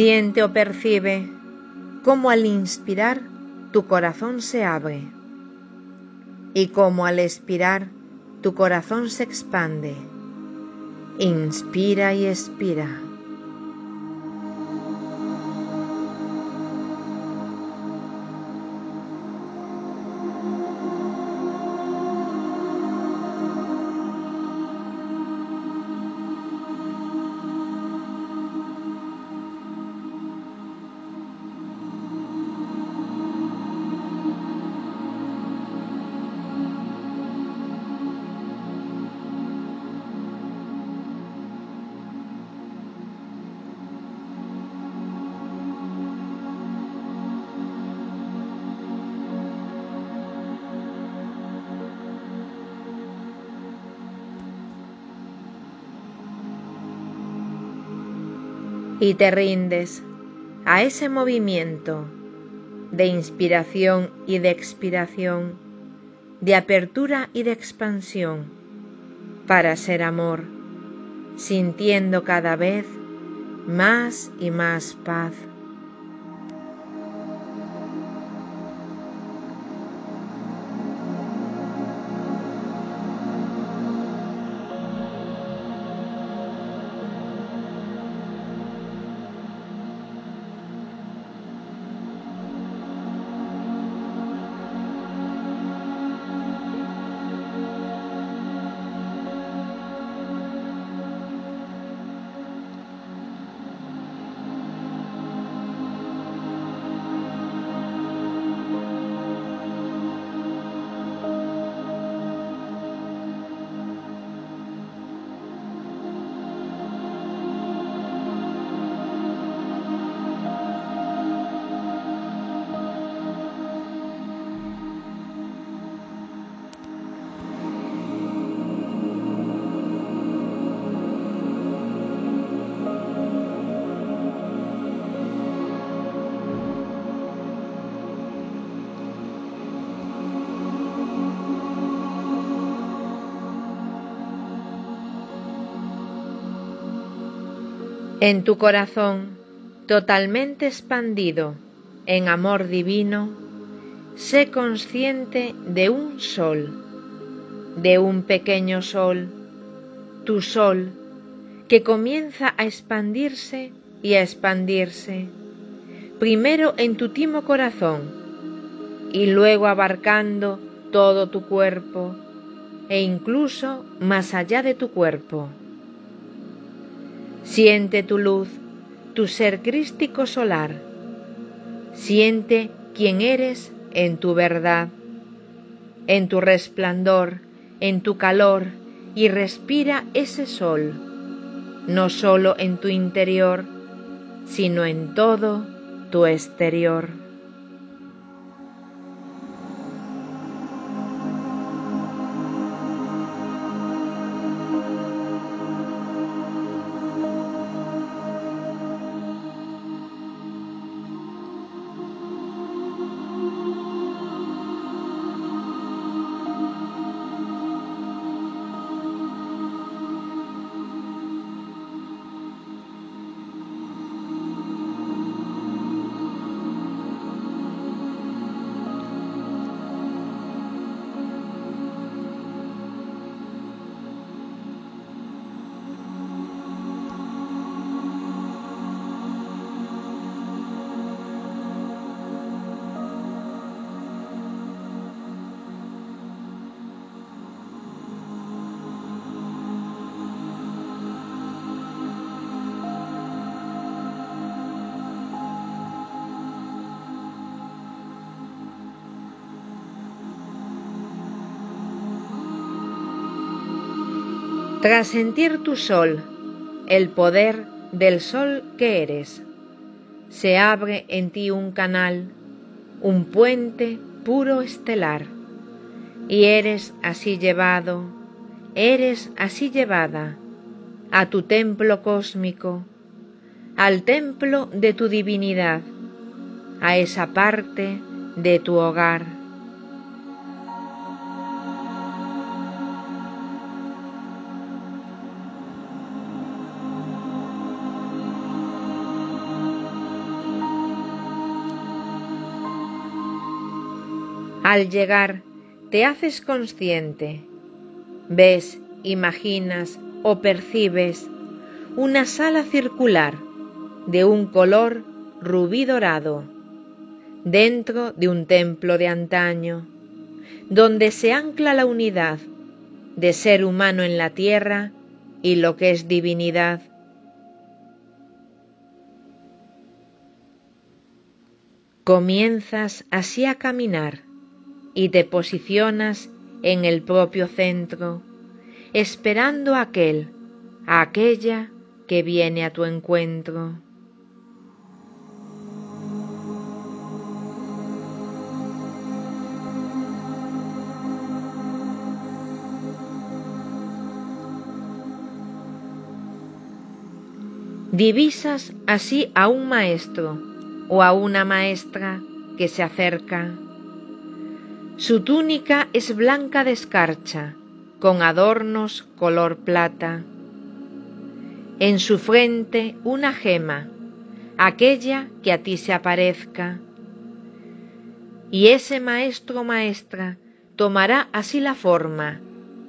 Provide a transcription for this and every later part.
Siente o percibe cómo al inspirar tu corazón se abre y cómo al expirar tu corazón se expande. Inspira y expira. Y te rindes a ese movimiento de inspiración y de expiración, de apertura y de expansión para ser amor, sintiendo cada vez más y más paz. En tu corazón, totalmente expandido en amor divino, sé consciente de un sol, de un pequeño sol, tu sol, que comienza a expandirse y a expandirse, primero en tu timo corazón y luego abarcando todo tu cuerpo e incluso más allá de tu cuerpo. Siente tu luz, tu ser crístico solar. Siente quién eres en tu verdad, en tu resplandor, en tu calor y respira ese sol, no solo en tu interior, sino en todo tu exterior. Tras sentir tu sol, el poder del sol que eres, se abre en ti un canal, un puente puro estelar, y eres así llevado, eres así llevada a tu templo cósmico, al templo de tu divinidad, a esa parte de tu hogar. Al llegar, te haces consciente, ves, imaginas o percibes una sala circular de un color rubí dorado, dentro de un templo de antaño, donde se ancla la unidad de ser humano en la tierra y lo que es divinidad. Comienzas así a caminar y te posicionas en el propio centro, esperando a aquel, a aquella que viene a tu encuentro. Divisas así a un maestro o a una maestra que se acerca. Su túnica es blanca de escarcha, con adornos color plata. En su frente una gema, aquella que a ti se aparezca. Y ese maestro maestra tomará así la forma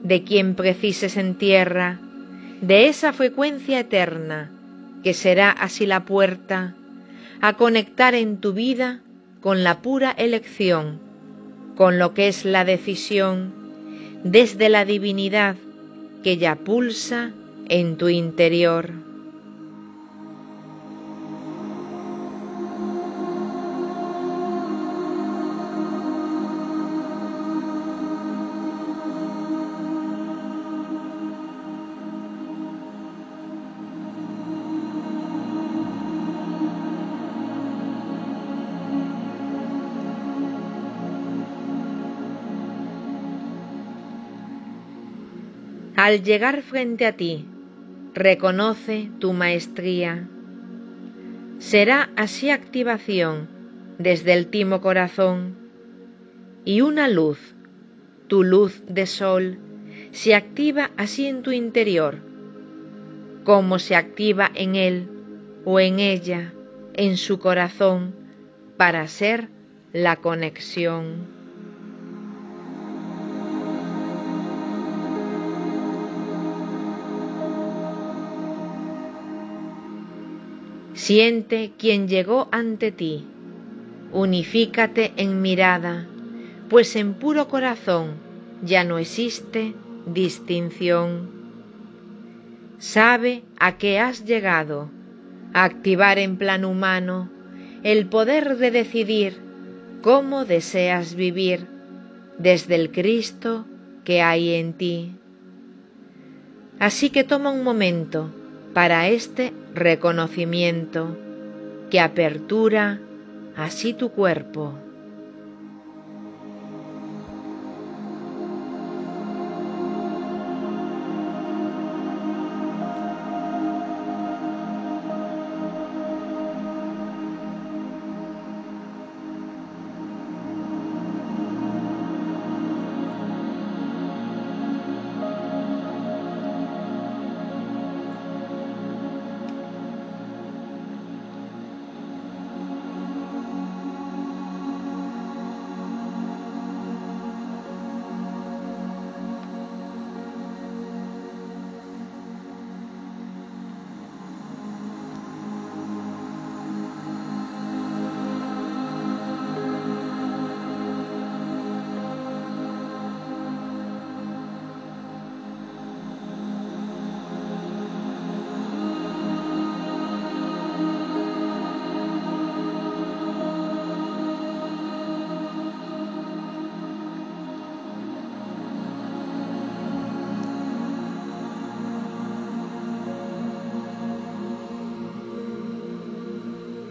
de quien precises en tierra, de esa frecuencia eterna que será así la puerta a conectar en tu vida con la pura elección, con lo que es la decisión, desde la divinidad que ya pulsa en tu interior. Al llegar frente a ti, reconoce tu maestría. Será así activación desde el timo corazón y una luz, tu luz de sol, se activa así en tu interior, como se activa en él o en ella, en su corazón, para ser la conexión. Siente quien llegó ante ti, unifícate en mirada, pues en puro corazón ya no existe distinción. Sabe a qué has llegado, activar en plan humano el poder de decidir cómo deseas vivir desde el Cristo que hay en ti. Así que toma un momento para este reconocimiento que apertura así tu cuerpo.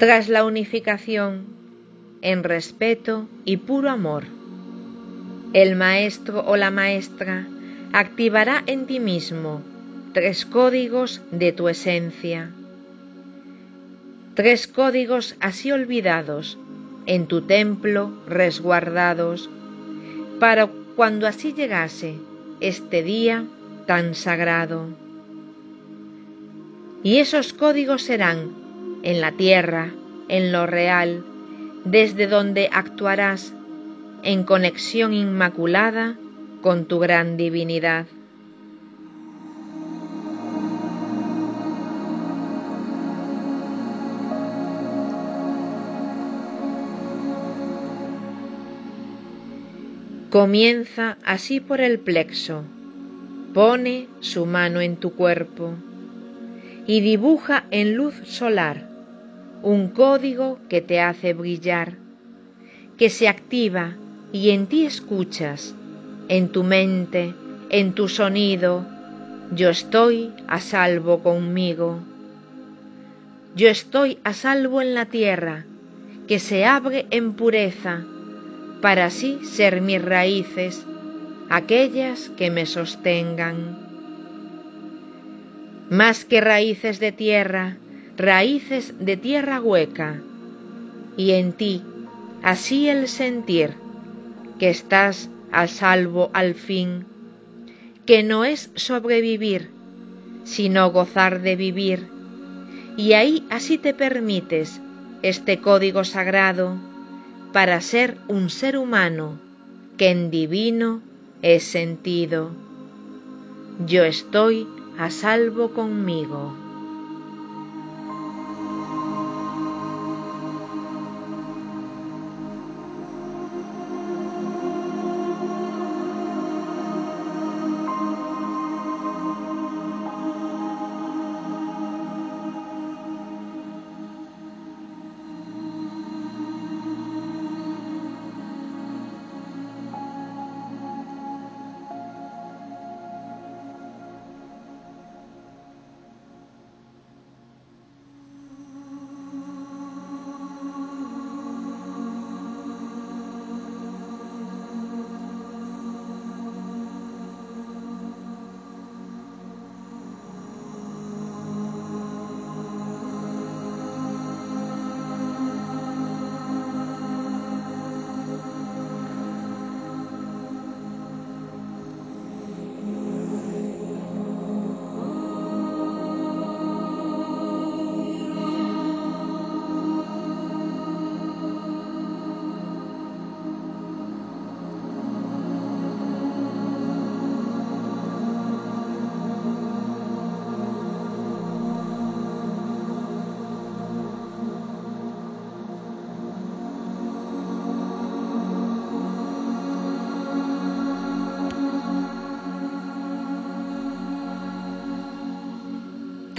Tras la unificación en respeto y puro amor. El maestro o la maestra activará en ti mismo tres códigos de tu esencia. Tres códigos así olvidados, en tu templo resguardados, para cuando así llegase este día tan sagrado. Y esos códigos serán en la tierra, en lo real, desde donde actuarás en conexión inmaculada con tu gran divinidad. Comienza así por el plexo, pone su mano en tu cuerpo y dibuja en luz solar un código que te hace brillar, que se activa y en ti escuchas, en tu mente, en tu sonido, yo estoy a salvo conmigo. Yo estoy a salvo en la tierra, que se abre en pureza, para así ser mis raíces, aquellas que me sostengan. Más que raíces de tierra, raíces de tierra hueca, y en ti así el sentir que estás a salvo al fin, que no es sobrevivir, sino gozar de vivir, y ahí así te permites este código sagrado para ser un ser humano que en divino es sentido. Yo estoy a salvo conmigo.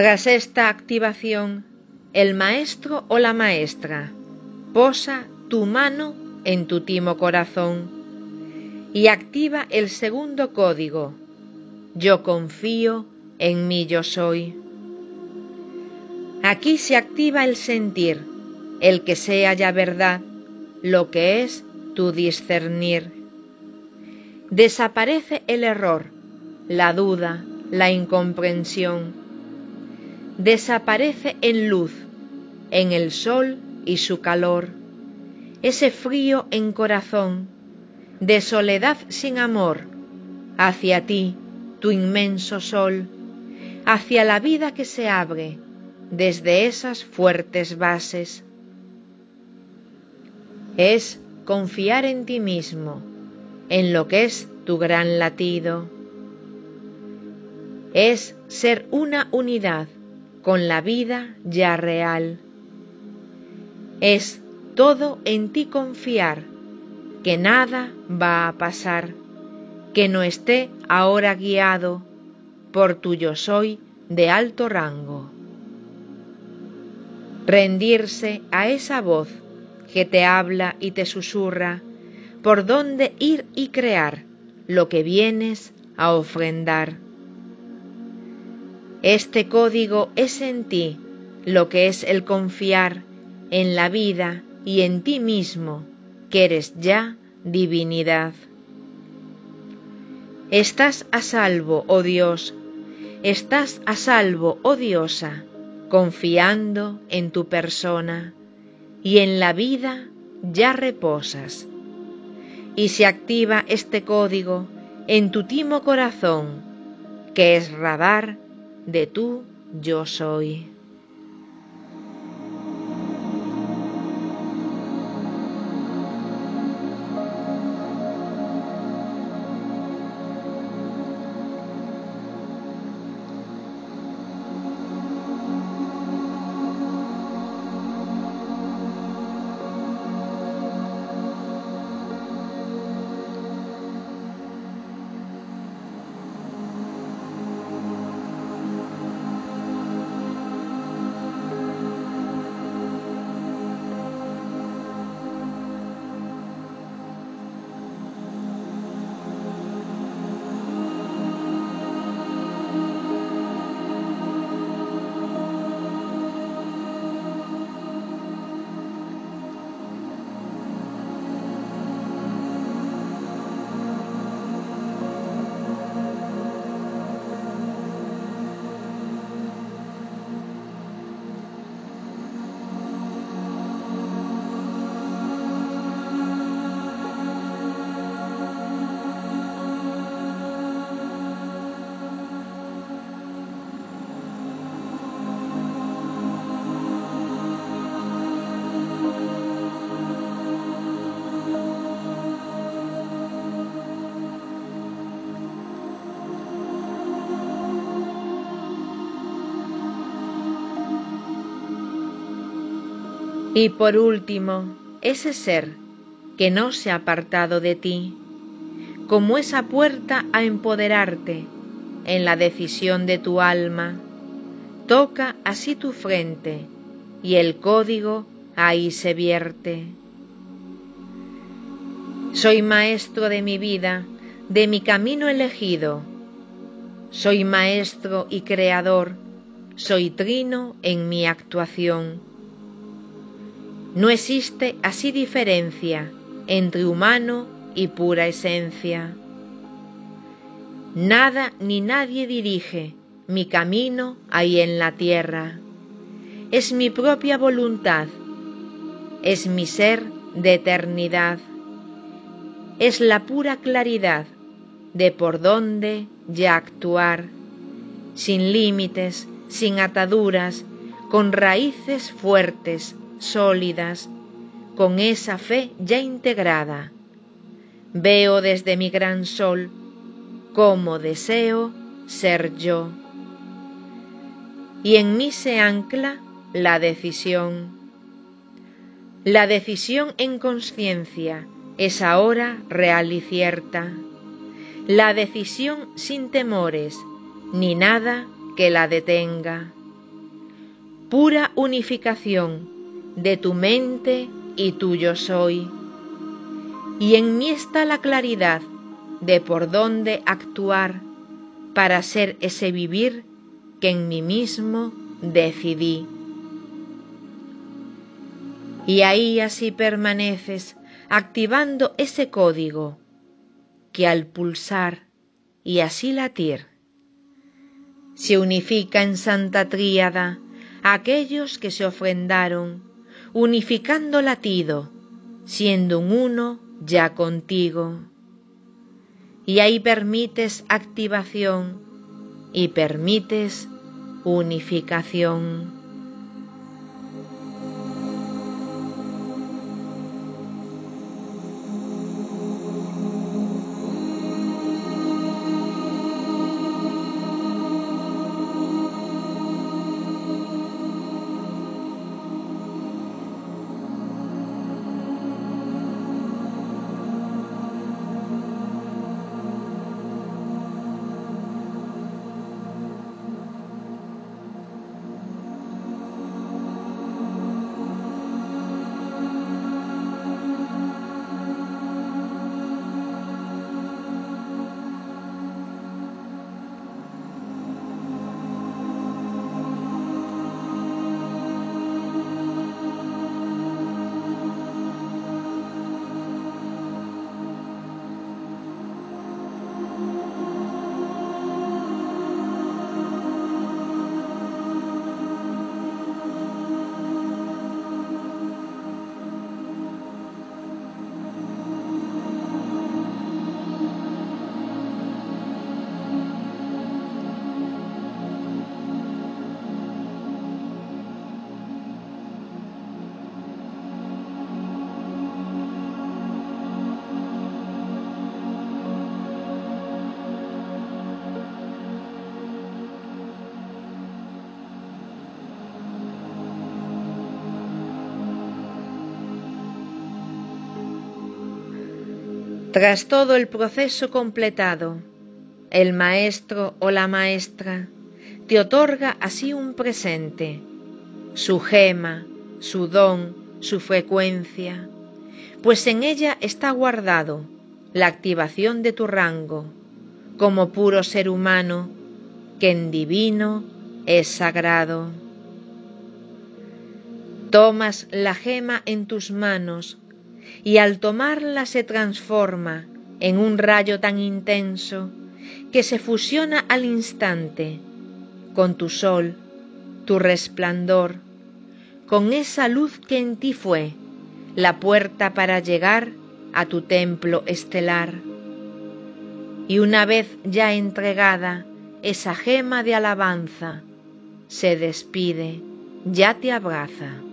Tras esta activación, el maestro o la maestra posa tu mano en tu timo corazón y activa el segundo código. Yo confío en mí yo soy. Aquí se activa el sentir, el que sea ya verdad, lo que es tu discernir. Desaparece el error, la duda, la incomprensión desaparece en luz, en el sol y su calor, ese frío en corazón, de soledad sin amor, hacia ti, tu inmenso sol, hacia la vida que se abre desde esas fuertes bases. Es confiar en ti mismo, en lo que es tu gran latido. Es ser una unidad con la vida ya real. Es todo en ti confiar, que nada va a pasar, que no esté ahora guiado por tu yo soy de alto rango. Rendirse a esa voz que te habla y te susurra por dónde ir y crear lo que vienes a ofrendar. Este código es en ti lo que es el confiar en la vida y en ti mismo, que eres ya divinidad. Estás a salvo, oh Dios, estás a salvo, oh diosa, confiando en tu persona, y en la vida ya reposas. Y se activa este código en tu timo corazón, que es radar de tu yo soy. Y por último, ese ser que no se ha apartado de ti, como esa puerta a empoderarte en la decisión de tu alma, toca así tu frente y el código ahí se vierte. Soy maestro de mi vida, de mi camino elegido. Soy maestro y creador, soy trino en mi actuación no existe así diferencia entre humano y pura esencia. Nada ni nadie dirige mi camino ahí en la tierra. Es mi propia voluntad, es mi ser de eternidad, es la pura claridad de por dónde ya actuar, sin límites, sin ataduras, con raíces fuertes sólidas, con esa fe ya integrada. Veo desde mi gran sol cómo deseo ser yo. Y en mí se ancla la decisión. La decisión en conciencia es ahora real y cierta. La decisión sin temores, ni nada que la detenga. Pura unificación de tu mente y tuyo soy. Y en mí está la claridad de por dónde actuar para ser ese vivir que en mí mismo decidí. Y ahí así permaneces activando ese código que al pulsar y así latir se unifica en santa tríada aquellos que se ofrendaron unificando latido, siendo un uno ya contigo. Y ahí permites activación y permites unificación. Tras todo el proceso completado, el maestro o la maestra te otorga así un presente, su gema, su don, su frecuencia, pues en ella está guardado la activación de tu rango como puro ser humano que en divino es sagrado. Tomas la gema en tus manos y al tomarla se transforma en un rayo tan intenso que se fusiona al instante con tu sol, tu resplandor, con esa luz que en ti fue la puerta para llegar a tu templo estelar. Y una vez ya entregada esa gema de alabanza, se despide, ya te abraza.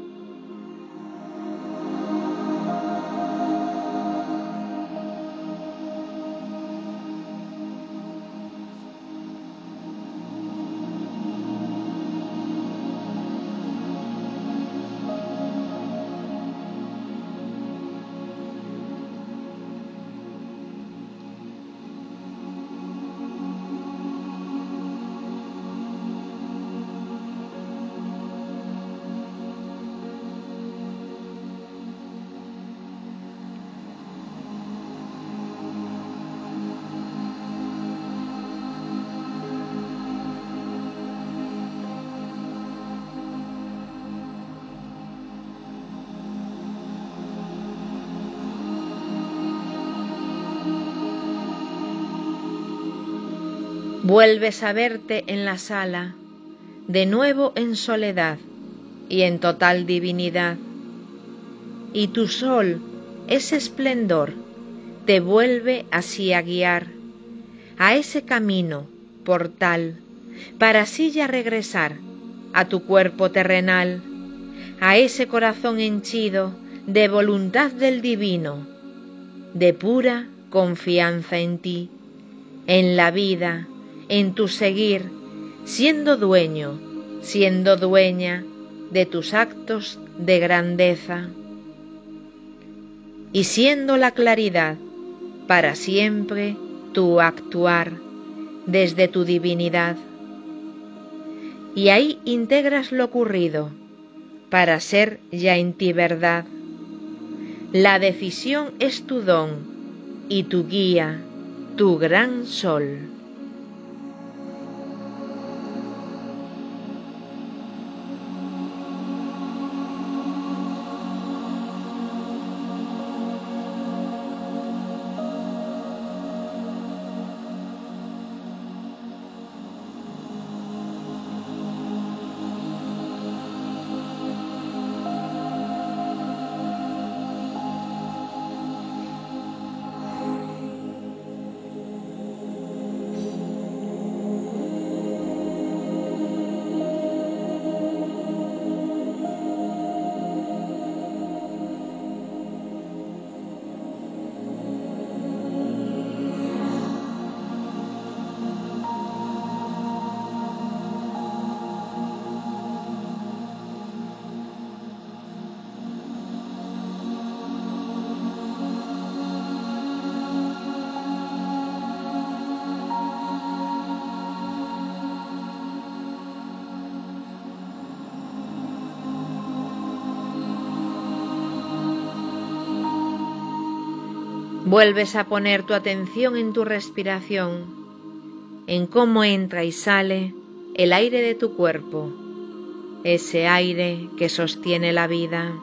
Vuelves a verte en la sala, de nuevo en soledad y en total divinidad. Y tu sol, ese esplendor, te vuelve así a guiar a ese camino portal, para así ya regresar a tu cuerpo terrenal, a ese corazón henchido de voluntad del divino, de pura confianza en ti, en la vida, en tu seguir, siendo dueño, siendo dueña de tus actos de grandeza y siendo la claridad para siempre tu actuar desde tu divinidad. Y ahí integras lo ocurrido para ser ya en ti verdad. La decisión es tu don y tu guía, tu gran sol. Vuelves a poner tu atención en tu respiración, en cómo entra y sale el aire de tu cuerpo, ese aire que sostiene la vida.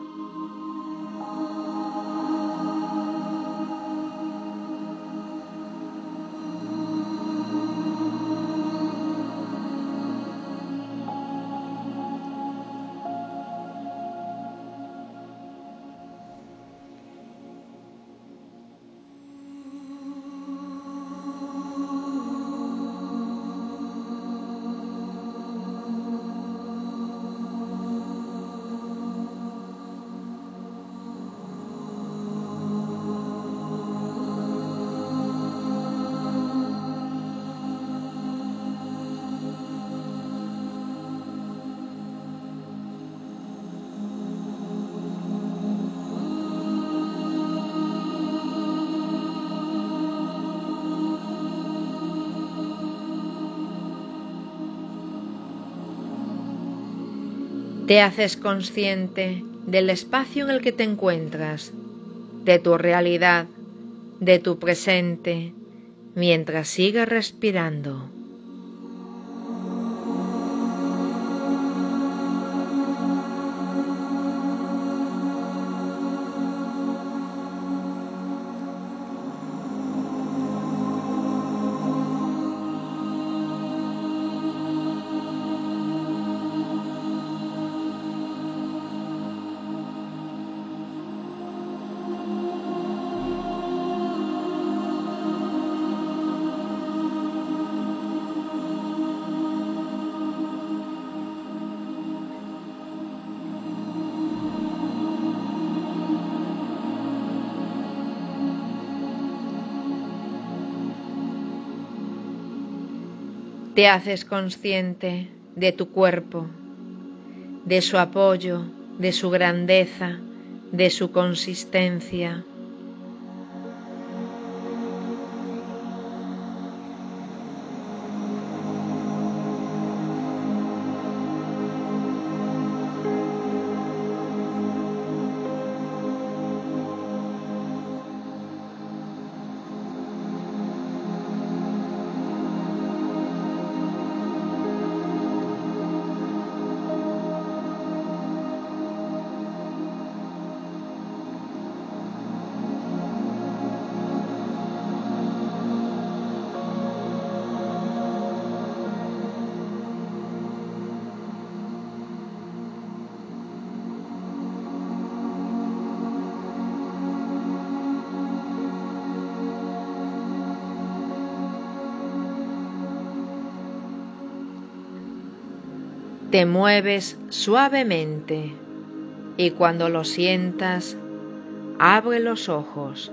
Te haces consciente del espacio en el que te encuentras, de tu realidad, de tu presente, mientras sigues respirando. Te haces consciente de tu cuerpo, de su apoyo, de su grandeza, de su consistencia. Te mueves suavemente y cuando lo sientas, abre los ojos.